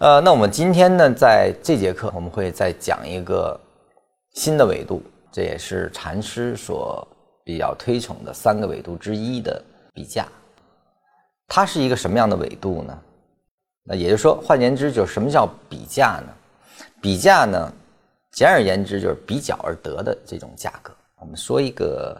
呃，那我们今天呢，在这节课我们会再讲一个新的维度，这也是禅师所比较推崇的三个维度之一的比价。它是一个什么样的维度呢？那也就是说，换言之，就是什么叫比价呢？比价呢，简而言之就是比较而得的这种价格。我们说一个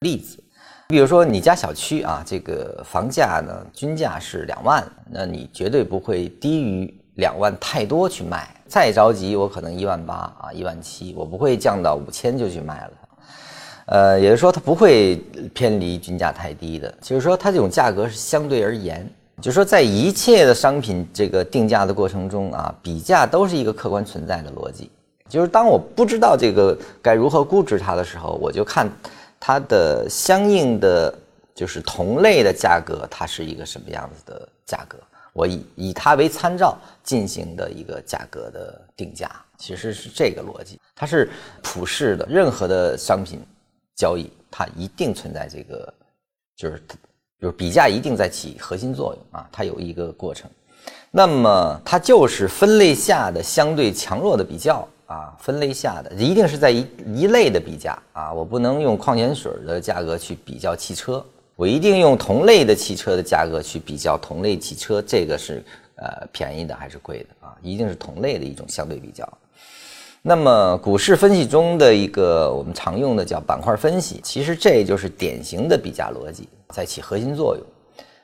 例子，比如说你家小区啊，这个房价呢均价是两万，那你绝对不会低于两万太多去卖。再着急，我可能一万八啊，一万七，我不会降到五千就去卖了。呃，也就是说，它不会偏离均价太低的。就是说，它这种价格是相对而言，就是说，在一切的商品这个定价的过程中啊，比价都是一个客观存在的逻辑。就是当我不知道这个该如何估值它的时候，我就看它的相应的就是同类的价格，它是一个什么样子的价格，我以以它为参照进行的一个价格的定价，其实是这个逻辑，它是普世的，任何的商品交易它一定存在这个，就是就是比价一定在起核心作用啊，它有一个过程，那么它就是分类下的相对强弱的比较。啊，分类下的一定是在一一类的比价啊，我不能用矿泉水的价格去比较汽车，我一定用同类的汽车的价格去比较同类汽车，这个是呃便宜的还是贵的啊？一定是同类的一种相对比较。那么股市分析中的一个我们常用的叫板块分析，其实这就是典型的比价逻辑在起核心作用。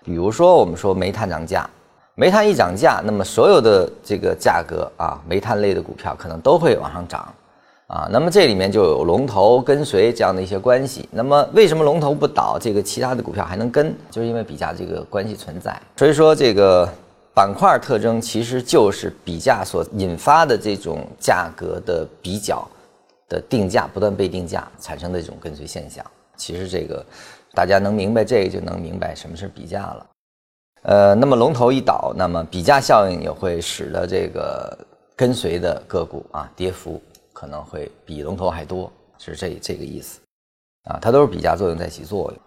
比如说我们说煤炭涨价。煤炭一涨价，那么所有的这个价格啊，煤炭类的股票可能都会往上涨，啊，那么这里面就有龙头跟随这样的一些关系。那么为什么龙头不倒，这个其他的股票还能跟？就是因为比价这个关系存在。所以说，这个板块特征其实就是比价所引发的这种价格的比较的定价不断被定价产生的这种跟随现象。其实这个大家能明白这个，就能明白什么是比价了。呃，那么龙头一倒，那么比价效应也会使得这个跟随的个股啊，跌幅可能会比龙头还多，是这这个意思，啊，它都是比价作用在起作用。